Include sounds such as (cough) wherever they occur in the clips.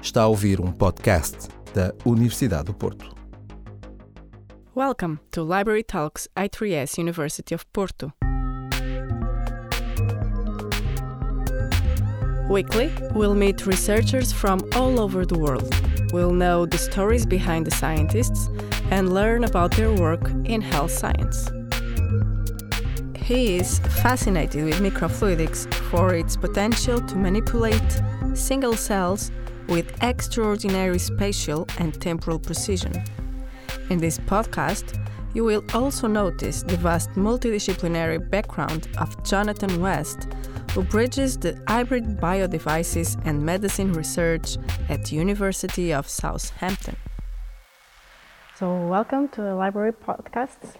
Está a ouvir um podcast da Universidade do Porto. Welcome to Library Talks I3S University of Porto. Weekly, we'll meet researchers from all over the world. We'll know the stories behind the scientists and learn about their work in health science. He is fascinated with microfluidics for its potential to manipulate single cells with extraordinary spatial and temporal precision. In this podcast, you will also notice the vast multidisciplinary background of Jonathan West, who bridges the hybrid biodevices and medicine research at University of Southampton. So, welcome to the Library Podcasts.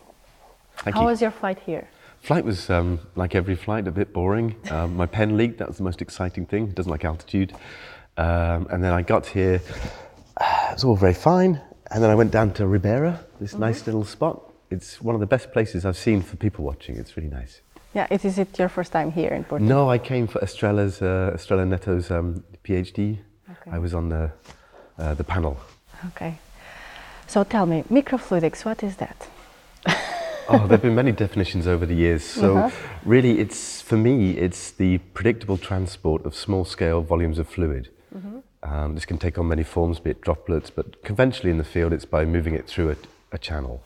Thank How you. was your flight here? Flight was um, like every flight, a bit boring. Um, my pen leaked. That was the most exciting thing. It doesn't like altitude. Um, and then I got here. It was all very fine. And then I went down to Ribeira, this nice little spot. It's one of the best places I've seen for people watching. It's really nice. Yeah, it is it your first time here in Portugal? No, I came for Estrela's, uh, Estrela Neto's um, PhD. Okay. I was on the, uh, the panel. Okay. So tell me, microfluidics, what is that? (laughs) oh, there have been many definitions over the years. So, Uh-huh. really, it's for me, it's the predictable transport of small-scale volumes of fluid. Um, this can take on many forms, be it droplets, but conventionally in the field, it's by moving it through a, a channel.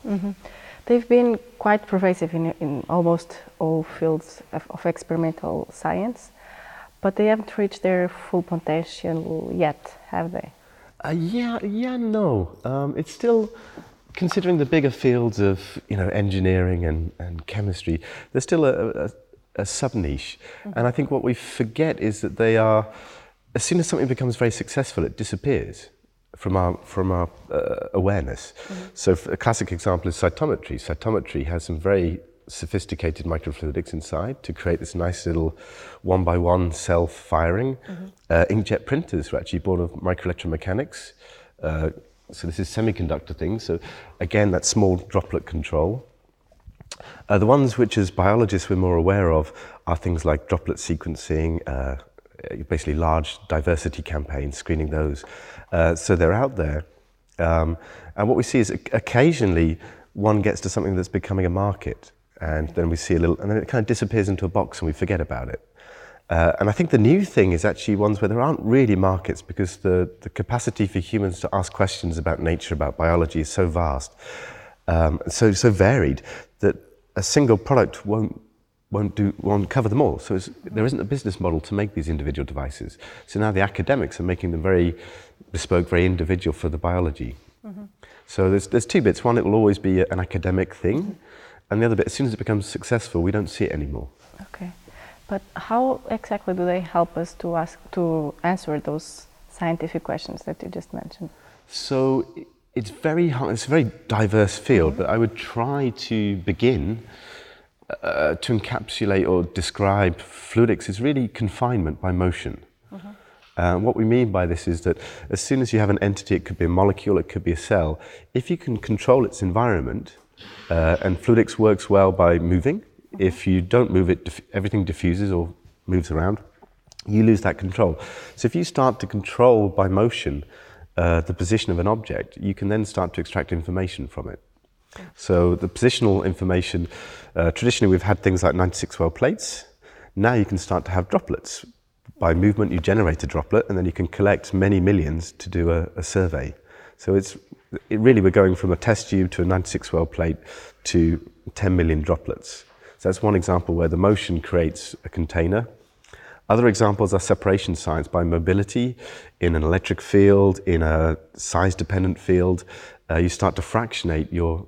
They've been quite pervasive in, in almost all fields of, of experimental science, but they haven't reached their full potential yet, have they? Uh, yeah, yeah, no. Um, it's still considering the bigger fields of you know engineering and, and chemistry. There's still a, a, a sub niche, and I think what we forget is that they are. As soon as something becomes very successful, it disappears from our from our uh, awareness. So a classic example is cytometry. Cytometry has some very sophisticated microfluidics inside to create this nice little one by one cell firing. Uh, inkjet printers were actually born of microelectromechanics. Uh, so this is semiconductor things. So again, that small droplet control. Uh, the ones which, as biologists, we're more aware of are things like droplet sequencing, uh, basically large diversity campaigns, screening those. Uh, so they're out there. Um, and what we see is occasionally one gets to something that's becoming a market, and then we see a little, and then it kind of disappears into a box and we forget about it. Uh, and I think the new thing is actually ones where there aren't really markets because the, the capacity for humans to ask questions about nature, about biology is so vast, um, so, so varied that a single product won't, won't, do, won't cover them all. So it's, there isn't a business model to make these individual devices. So now the academics are making them very bespoke, very individual for the biology. Mm-hmm. So there's, there's two bits. One, it will always be an academic thing. And the other bit, as soon as it becomes successful, we don't see it anymore. Okay. But how exactly do they help us to ask to answer those scientific questions that you just mentioned? So it's very hard, it's a very diverse field, mm-hmm. but I would try to begin uh, to encapsulate or describe fluidics is really confinement by motion. Uh, what we mean by this is that as soon as you have an entity, it could be a molecule, it could be a cell, if you can control its environment, uh, and fluidics works well by moving, if you don't move it, diff- everything diffuses or moves around, you lose that control. So if you start to control by motion uh, the position of an object, you can then start to extract information from it. So the positional information, uh, traditionally we've had things like 96 well plates. Now you can start to have droplets. By movement, you generate a droplet, and then you can collect many millions to do a, a survey. So it's it really we're going from a test tube to a 96 well plate to 10 million droplets. So that's one example where the motion creates a container. Other examples are separation science by mobility in an electric field, in a size dependent field. Uh, you start to fractionate your,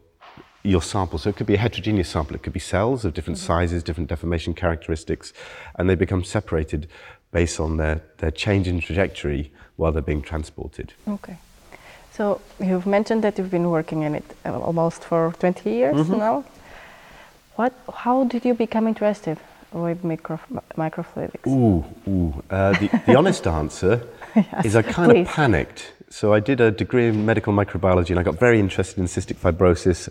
your sample. So it could be a heterogeneous sample, it could be cells of different sizes, different deformation characteristics, and they become separated based on their, their change in trajectory while they're being transported. Okay. So you've mentioned that you've been working in it uh, almost for 20 years now. What? How did you become interested with micro, microfluidics? Ooh, ooh. Uh, the, the (laughs) honest answer is I kind please. of panicked. So I did a degree in medical microbiology and I got very interested in cystic fibrosis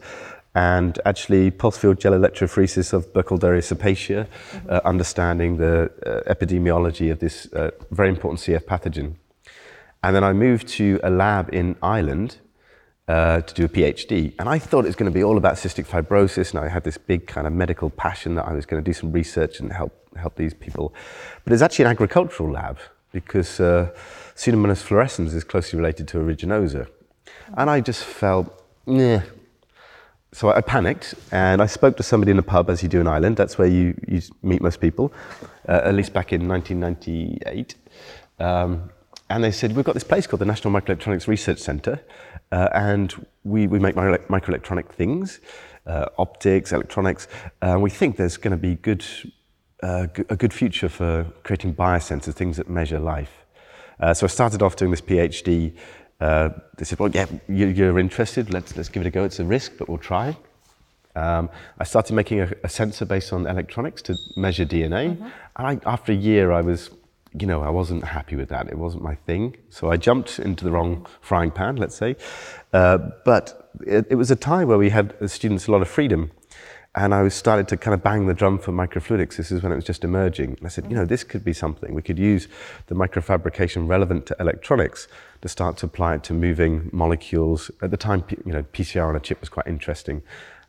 and actually pulse field gel electrophoresis of Burkholderia cepacia, uh, understanding the uh, epidemiology of this uh, very important CF pathogen. And then I moved to a lab in Ireland uh, to do a PhD. And I thought it was going to be all about cystic fibrosis, and I had this big kind of medical passion that I was going to do some research and help, help these people. But it's actually an agricultural lab because uh, Pseudomonas fluorescens is closely related to aeruginosa. And I just felt, yeah. So I panicked and I spoke to somebody in a pub, as you do in Ireland. That's where you, you meet most people, uh, at least back in 1998. Um, and they said, We've got this place called the National Microelectronics Research Centre, uh, and we, we make micro- microelectronic things, uh, optics, electronics, we think there's going to be good, uh, g- a good future for creating biosensors, things that measure life. Uh, so I started off doing this PhD. Uh, they said, Well, yeah, you, you're interested, let's, let's give it a go. It's a risk, but we'll try. Um, I started making a, a, sensor based on electronics to measure DNA. Mm-hmm. And I, after a year, I was you know, I wasn't happy with that. It wasn't my thing. So I jumped into the wrong frying pan, let's say. Uh, but it, it, was a time where we had students a lot of freedom. And I was started to kind of bang the drum for microfluidics. This is when it was just emerging. And I said, you know, this could be something. We could use the microfabrication relevant to electronics to start to apply it to moving molecules. At the time, you know, PCR on a chip was quite interesting.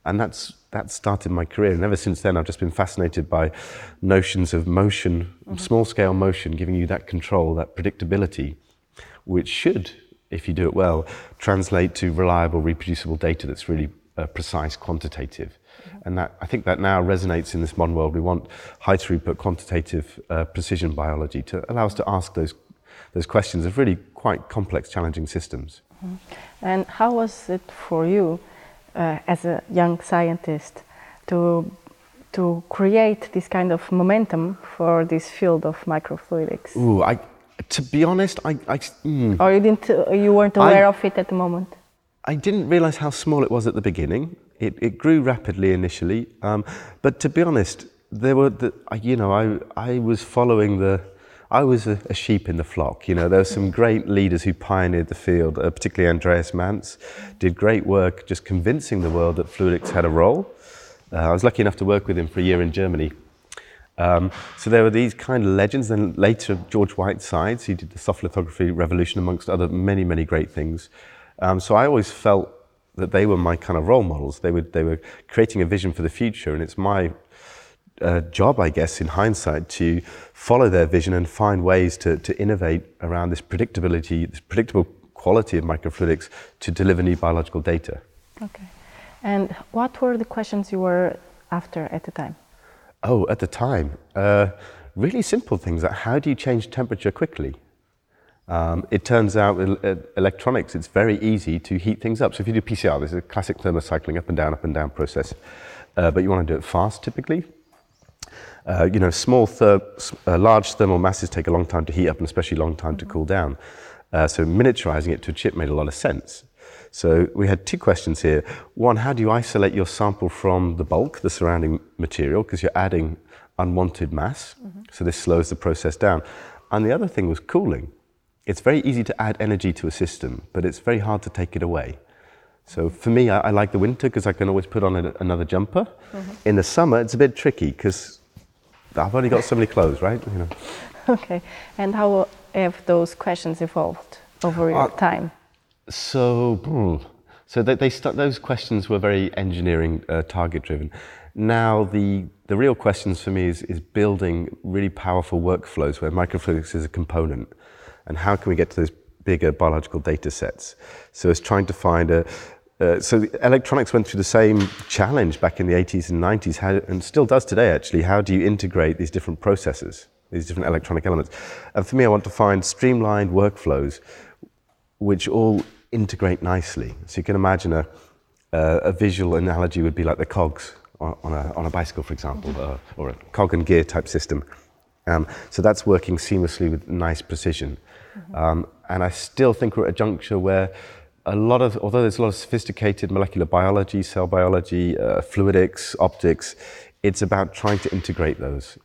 And that's, that started my career. And ever since then, I've just been fascinated by notions of motion, mm-hmm. small scale motion, giving you that control, that predictability, which should, if you do it well, translate to reliable, reproducible data that's really uh, precise, quantitative. And that, I think that now resonates in this modern world. We want high throughput, quantitative uh, precision biology to allow us to ask those, those questions of really quite complex, challenging systems. Mm-hmm. And how was it for you? uh, as a young scientist to to create this kind of momentum for this field of microfluidics? Ooh, I, to be honest, I, I mm, or you didn't, uh, you weren't aware I, of it at the moment. I didn't realize how small it was at the beginning. It, it grew rapidly initially, um, but to be honest, there were, the, you know, I, I was following the I was a, a, sheep in the flock. You know, there were some great leaders who pioneered the field, uh, particularly Andreas Manz, did great work just convincing the world that fluidics had a role. Uh, I was lucky enough to work with him for a year in Germany. Um, so there were these kind of legends, and later George Whitesides, he did the soft lithography revolution, amongst other many, many great things. Um, so I always felt that they were my kind of role models. They were, they were creating a vision for the future, and it's my uh, job, I guess, in hindsight, to follow their vision and find ways to, to innovate around this predictability, this predictable quality of microfluidics to deliver new biological data. Okay. And what were the questions you were after at the time? Oh, at the time, uh, really simple things like how do you change temperature quickly? Um, it turns out with electronics, it's very easy to heat things up. So if you do PCR, this is a classic thermocycling up and down, up and down process. Uh, but you want to do it fast typically. Uh, you know, small, ther- uh, large thermal masses take a long time to heat up and especially a long time to cool down. Uh, so miniaturizing it to a chip made a lot of sense. So we had two questions here. One, how do you isolate your sample from the bulk, the surrounding material, because you're adding unwanted mass. Mm-hmm. So this slows the process down. And the other thing was cooling. It's very easy to add energy to a system, but it's very hard to take it away. So for me, I, I like the winter because I can always put on a, another jumper. Mm-hmm. In the summer, it's a bit tricky because I've only got so many clothes, right? You know. (laughs) Okay. And how have those questions evolved over your uh, time? So, hmm, so they, they start, those questions were very engineering uh, target driven. Now the the real questions for me is, is building really powerful workflows where microfluidics is a component, and how can we get to those bigger biological data sets? So it's trying to find a, uh, so electronics went through the same challenge back in the 80s and 90s, how, and still does today actually. How do you integrate these different processes, these different electronic elements? And for me, I want to find streamlined workflows which all integrate nicely. So you can imagine a, uh, a visual analogy would be like the cogs on, on, a, on a, bicycle, for example, uh, or a cog and gear type system. Um, so that's working seamlessly with nice precision. Mm-hmm. Um, and I still think we're at a juncture where a lot of, although there's a lot of sophisticated molecular biology, cell biology, uh, fluidics, optics, it's about trying to integrate those.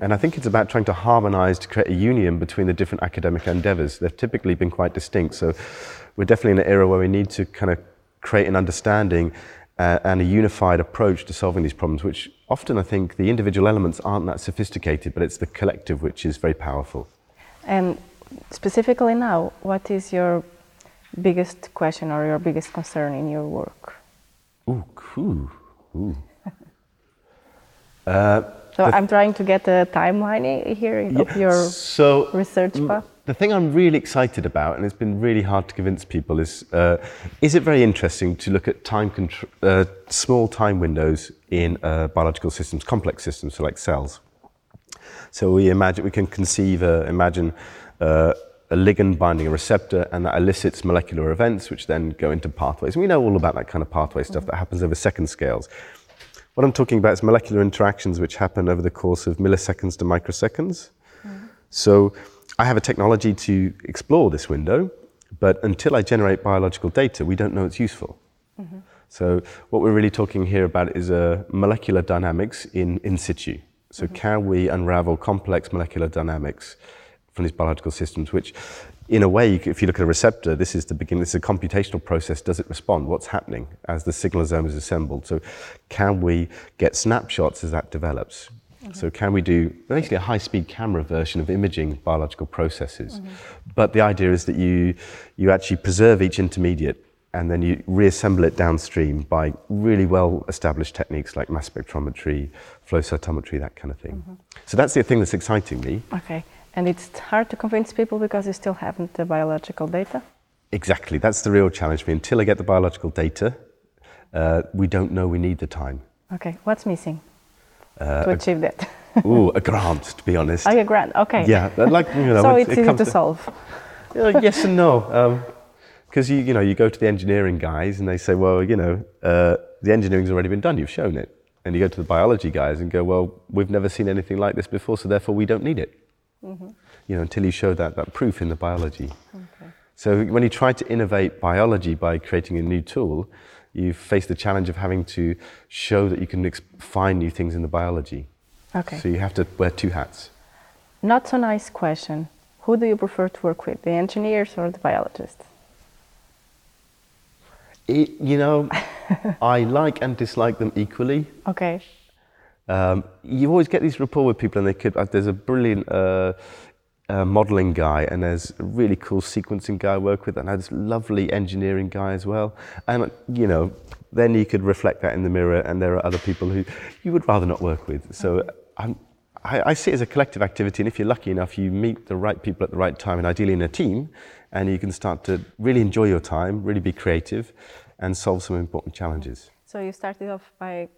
And I think it's about trying to harmonize to create a union between the different academic endeavors. They've typically been quite distinct. So we're definitely in an era where we need to kind of create an understanding uh, and a unified approach to solving these problems, which often I think the individual elements aren't that sophisticated, but it's the collective which is very powerful. And specifically now, what is your biggest question or your biggest concern in your work? Ooh, cool. Ooh. uh, (laughs) so I'm trying to get a timeline here yeah, of your so research path. The thing I'm really excited about, and it's been really hard to convince people, is uh, is it very interesting to look at time contr- uh, small time windows in uh, biological systems, complex systems, so like cells. So we imagine we can conceive, uh, imagine uh, a ligand binding a receptor, and that elicits molecular events, which then go into pathways. And we know all about that kind of pathway stuff that happens over second scales. What I'm talking about is molecular interactions which happen over the course of milliseconds to microseconds. Mm. So I have a technology to explore this window, but until I generate biological data, we don't know it's useful. Mm-hmm. So what we're really talking here about is uh, molecular dynamics in in situ. So mm-hmm. can we unravel complex molecular dynamics from these biological systems, which in a way, if you look at a receptor, this is the beginning, this is a computational process. Does it respond? What's happening as the signalosome is assembled? So can we get snapshots as that develops? Mm-hmm. So can we do basically a high-speed camera version of imaging biological processes? Mm-hmm. But the idea is that you, you actually preserve each intermediate and then you reassemble it downstream by really well-established techniques like mass spectrometry, flow cytometry, that kind of thing. Mm-hmm. So that's the thing that's exciting me. Okay. And it's hard to convince people because you still haven't the biological data? Exactly. That's the real challenge for me. Until I get the biological data, uh, we don't know we need the time. Okay. What's missing uh, to achieve that? ooh, a grant, to be honest. Oh, a grant. Okay. Yeah. Like, you know, (laughs) so it's it easy to, to solve. Uh, yes and no. Because um, you, you know, you go to the engineering guys and they say, well, you know, uh, the engineering's already been done. You've shown it. And you go to the biology guys and go, well, we've never seen anything like this before, so therefore we don't need it. Mm-hmm. You know, until you show that, that proof in the biology. Okay. So when you try to innovate biology by creating a new tool, you face the challenge of having to show that you can ex- find new things in the biology. Okay. So you have to wear two hats. Not so nice question. Who do you prefer to work with, the engineers or the biologists? It, you know, (laughs) I like and dislike them equally. Okay. Um, you always get these rapport with people, and they could. Uh, there's a brilliant uh, uh, modeling guy, and there's a really cool sequencing guy I work with, and there's this lovely engineering guy as well. And you know, then you could reflect that in the mirror, and there are other people who you would rather not work with. So I, I see it as a collective activity, and if you're lucky enough, you meet the right people at the right time, and ideally in a team, and you can start to really enjoy your time, really be creative, and solve some important challenges. So you started off by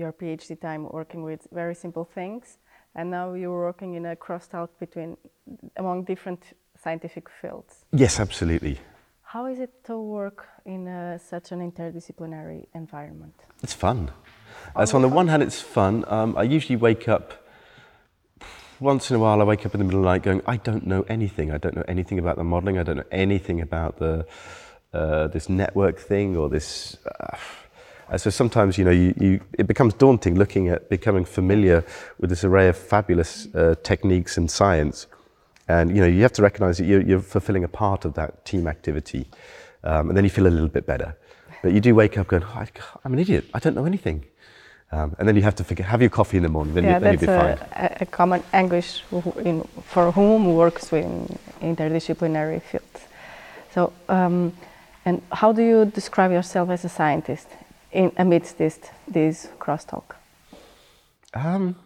your PhD time working with very simple things, and now you're working in a crosstalk between among different scientific fields. Yes, absolutely. How is it to work in a, such an interdisciplinary environment? It's fun. Uh, so on the one hand, it's fun. Um, I usually wake up once in a while. I wake up in the middle of the night going, I don't know anything. I don't know anything about the modelling. I don't know anything about the uh, this network thing or this. Uh, uh, so sometimes, you know, you, you, it becomes daunting looking at becoming familiar with this array of fabulous uh, techniques and science. And, you know, you have to recognize that you're, you're fulfilling a part of that team activity. Um, and then you feel a little bit better. But you do wake up going, oh, I'm an idiot. I don't know anything. Um, and then you have to figure, have your coffee in the morning, then, yeah, you, then you'll be fine. A, a common anguish in, for whom works in interdisciplinary fields. So, um, and how do you describe yourself as a scientist? In amidst this this crosstalk? Um,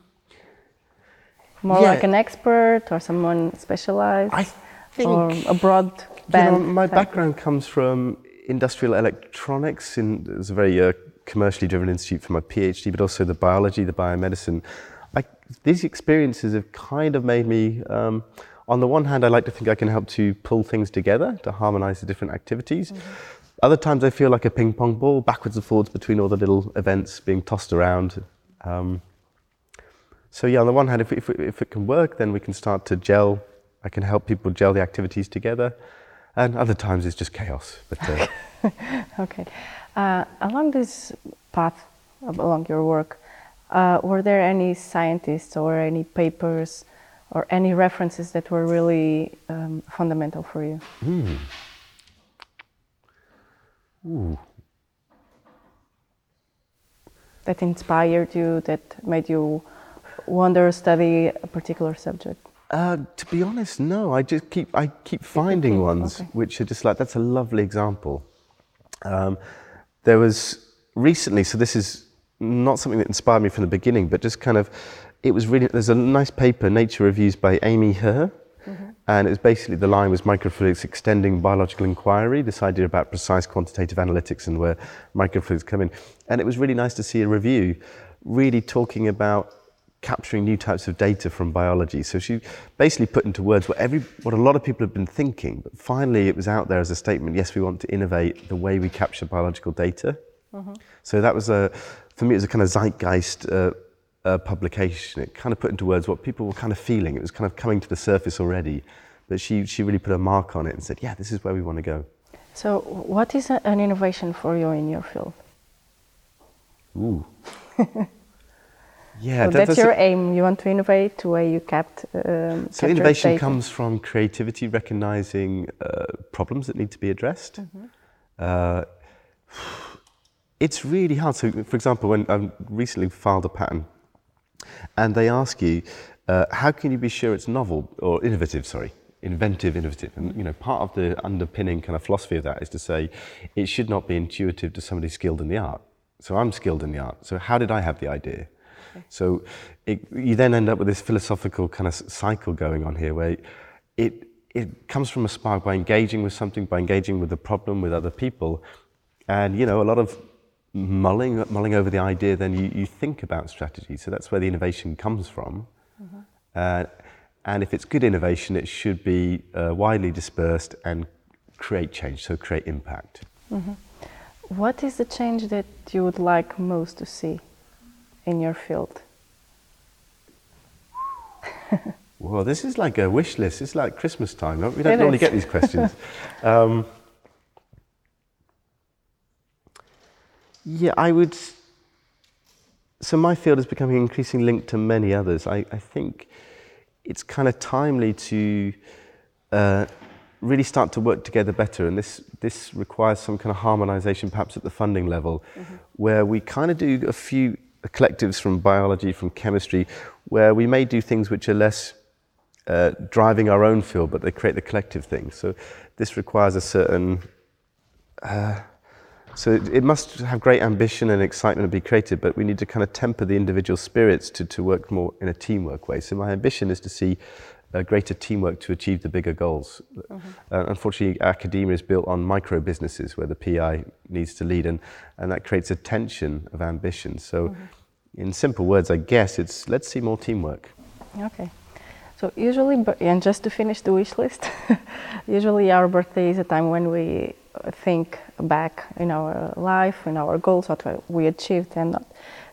More yeah. like an expert or someone specialized, I think, or a broad band. You know, my background comes from industrial electronics. In was a very uh, commercially driven institute for my PhD, but also the biology, the biomedicine. I, these experiences have kind of made me. Um, on the one hand, I like to think I can help to pull things together to harmonize the different activities. Mm-hmm. Other times I feel like a ping pong ball, backwards and forwards between all the little events being tossed around. Um, so yeah, on the one hand, if, if, if it can work, then we can start to gel. I can help people gel the activities together. And other times it's just chaos. But, uh, (laughs) okay. Uh, along this path, along your work, uh, were there any scientists or any papers or any references that were really um, fundamental for you? Mm. Ooh. That inspired you, that made you wonder, study a particular subject? Uh, to be honest, no. I just keep I keep finding ones okay. which are just like that's a lovely example. Um, there was recently, so this is not something that inspired me from the beginning, but just kind of it was really there's a nice paper, Nature Reviews by Amy Herr, and it was basically the line was microfluidics extending biological inquiry. This idea about precise quantitative analytics and where microfluidics come in, and it was really nice to see a review, really talking about capturing new types of data from biology. So she basically put into words what every what a lot of people have been thinking, but finally it was out there as a statement. Yes, we want to innovate the way we capture biological data. So that was a for me it was a kind of zeitgeist. Uh, uh, publication, it kind of put into words what people were kind of feeling. It was kind of coming to the surface already, but she, she really put a mark on it and said, "Yeah, this is where we want to go." So, what is a, an innovation for you in your field? Ooh. (laughs) yeah, so that- that's a- your aim. You want to innovate the way you kept. Um, So innovation data. comes from creativity, recognizing uh, problems that need to be addressed. Uh, (sighs) it's really hard. So, for example, when I recently filed a patent, and they ask you, uh, how can you be sure it's novel or innovative? Sorry, inventive, innovative. And you know, part of the underpinning kind of philosophy of that is to say it should not be intuitive to somebody skilled in the art. So I'm skilled in the art. So how did I have the idea? So it, you then end up with this philosophical kind of cycle going on here where it, it comes from a spark by engaging with something, by engaging with the problem, with other people. And, you know, a lot of mulling, mulling over the idea, then you, you think about strategy. So that's where the innovation comes from. Uh, and if it's good innovation, it should be uh, widely dispersed and create change, so create impact. What is the change that you would like most to see in your field? (laughs) Well, this is like a wish list. It's like Christmas time. We don't normally is. get these questions. (laughs) um, yeah, I would. So my field is becoming increasingly linked to many others. I, I think it's kind of timely to uh, really start to work together better, and this this requires some kind of harmonisation, perhaps at the funding level, where we kind of do a few collectives from biology, from chemistry, where we may do things which are less uh, driving our own field, but they create the collective thing. So this requires a certain. Uh, so it, it must have great ambition and excitement and be creative, but we need to kind of temper the individual spirits to, to work more in a teamwork way. So my ambition is to see uh, greater teamwork to achieve the bigger goals. Uh, unfortunately, academia is built on micro businesses where the PI needs to lead, and, and that creates a tension of ambition. So, in simple words, I guess it's let's see more teamwork. Okay. So usually, and just to finish the wish list, (laughs) usually our birthday is a time when we think back in our life, in our goals, what we achieved and not.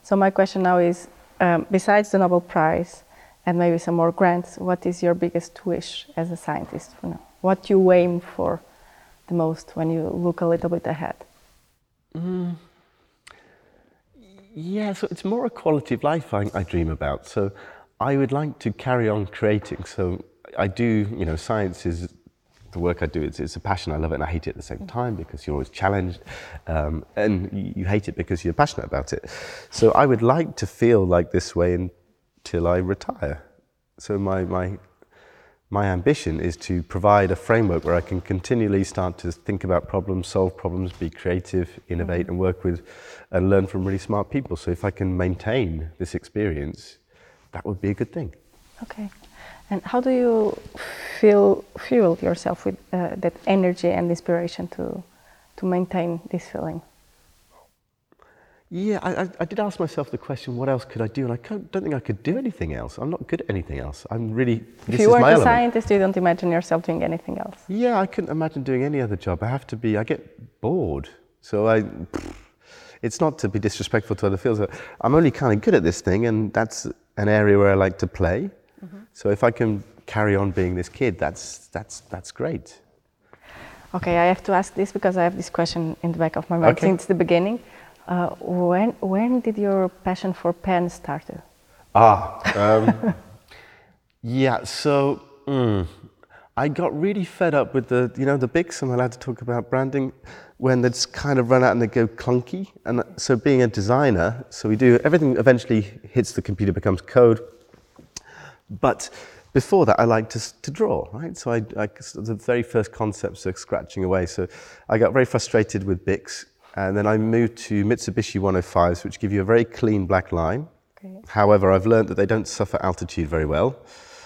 So my question now is, um, besides the Nobel Prize and maybe some more grants, what is your biggest wish as a scientist for now? What you aim for the most when you look a little bit ahead? Yeah, so it's more a quality of life I, I dream about. So I would like to carry on creating. So I do, you know, science is the work I do. It's, it's a passion. I love it and I hate it at the same time because you're always challenged, um, and you, hate it because you're passionate about it. So I would like to feel like this way until I retire. So my my my ambition is to provide a framework where I can continually start to think about problems, solve problems, be creative, innovate, and work with and learn from really smart people. So if I can maintain this experience, that would be a good thing. Okay. And how do you feel fuel yourself with uh, that energy and inspiration to to maintain this feeling? Yeah, I, I, did ask myself the question, what else could I do? And I can't, don't think I could do anything else. I'm not good at anything else. I'm really, If you weren't a element. scientist, you don't imagine yourself doing anything else. Yeah, I couldn't imagine doing any other job. I have to be, I get bored. So I, it's not to be disrespectful to other fields. I'm only kind of good at this thing, and that's an area where I like to play. So if I can carry on being this kid, that's, that's, that's great. Okay, I have to ask this because I have this question in the back of my mind Okay. since the beginning. Uh, when when did your passion for pen start? Ah, um, (laughs) yeah. So mm, I got really fed up with the, you know, the Bics. I'm allowed to talk about branding when it's kind of run out and they go clunky. And so being a designer, so we do everything. Eventually hits the computer, becomes code. But before that, I liked to, to draw, right? So I, I, the very first concepts are scratching away. So I got very frustrated with Bics, and then I moved to Mitsubishi 105s, which give you a very clean black line. Okay. However, I've learned that they don't suffer altitude very well,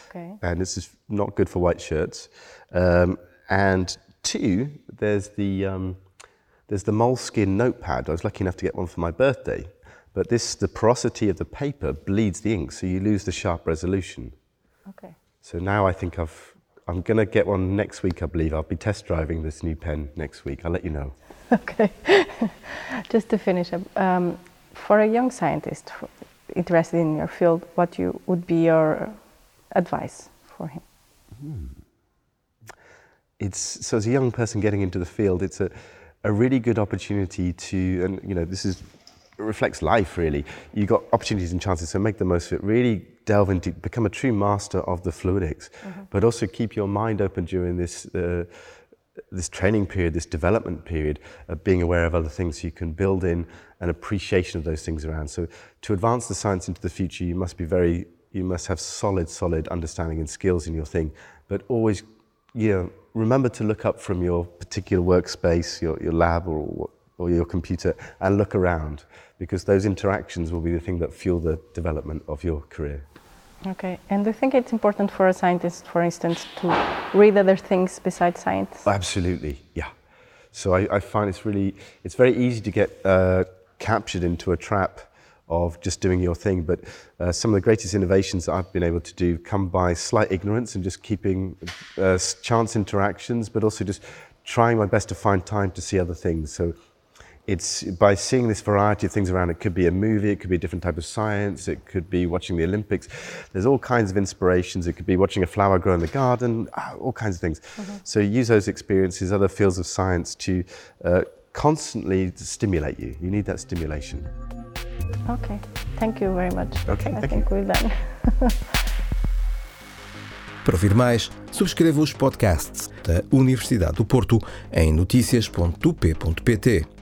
okay. and this is not good for white shirts. Um, and two, there's the um, there's the Moleskine notepad. I was lucky enough to get one for my birthday, but this the porosity of the paper bleeds the ink, so you lose the sharp resolution. Okay. So now I think I've, I'm going to get one next week, I believe. I'll be test driving this new pen next week. I'll let you know. (laughs) Okay. (laughs) Just to finish up, um, for a young scientist interested in your field, what you, would be your advice for him? Hmm. It's, so as a young person getting into the field, it's a, a really good opportunity to, and you know, this is reflects life really. You've got opportunities and chances, so make the most of it. Really delve into, become a true master of the fluidics, mm-hmm. but also keep your mind open during this. Uh, this training period, this development period, of being aware of other things, so you can build in an appreciation of those things around. So, to advance the science into the future, you must be very, you must have solid, solid understanding and skills in your thing. But always, you know, remember to look up from your particular workspace, your, your lab, or or your computer, and look around because those interactions will be the thing that fuel the development of your career. Okay, and do you think it's important for a scientist, for instance, to read other things besides science? Absolutely, yeah. So I, I find it's really, it's very easy to get uh, captured into a trap of just doing your thing. But uh, some of the greatest innovations that I've been able to do come by slight ignorance and just keeping uh, chance interactions, but also just trying my best to find time to see other things. So it's by seeing this variety of things around. It could be a movie, it could be a different type of science, it could be watching the Olympics. There's all kinds of inspirations. It could be watching a flower grow in the garden, ah, all kinds of things. Mm-hmm. So use those experiences, other fields of science, to uh, constantly stimulate you. You need that stimulation. Okay, thank you very much. Okay, I think you. we're done. (laughs) Para ouvir mais, subscreva os podcasts da Universidade do Porto em notícias.up.pt.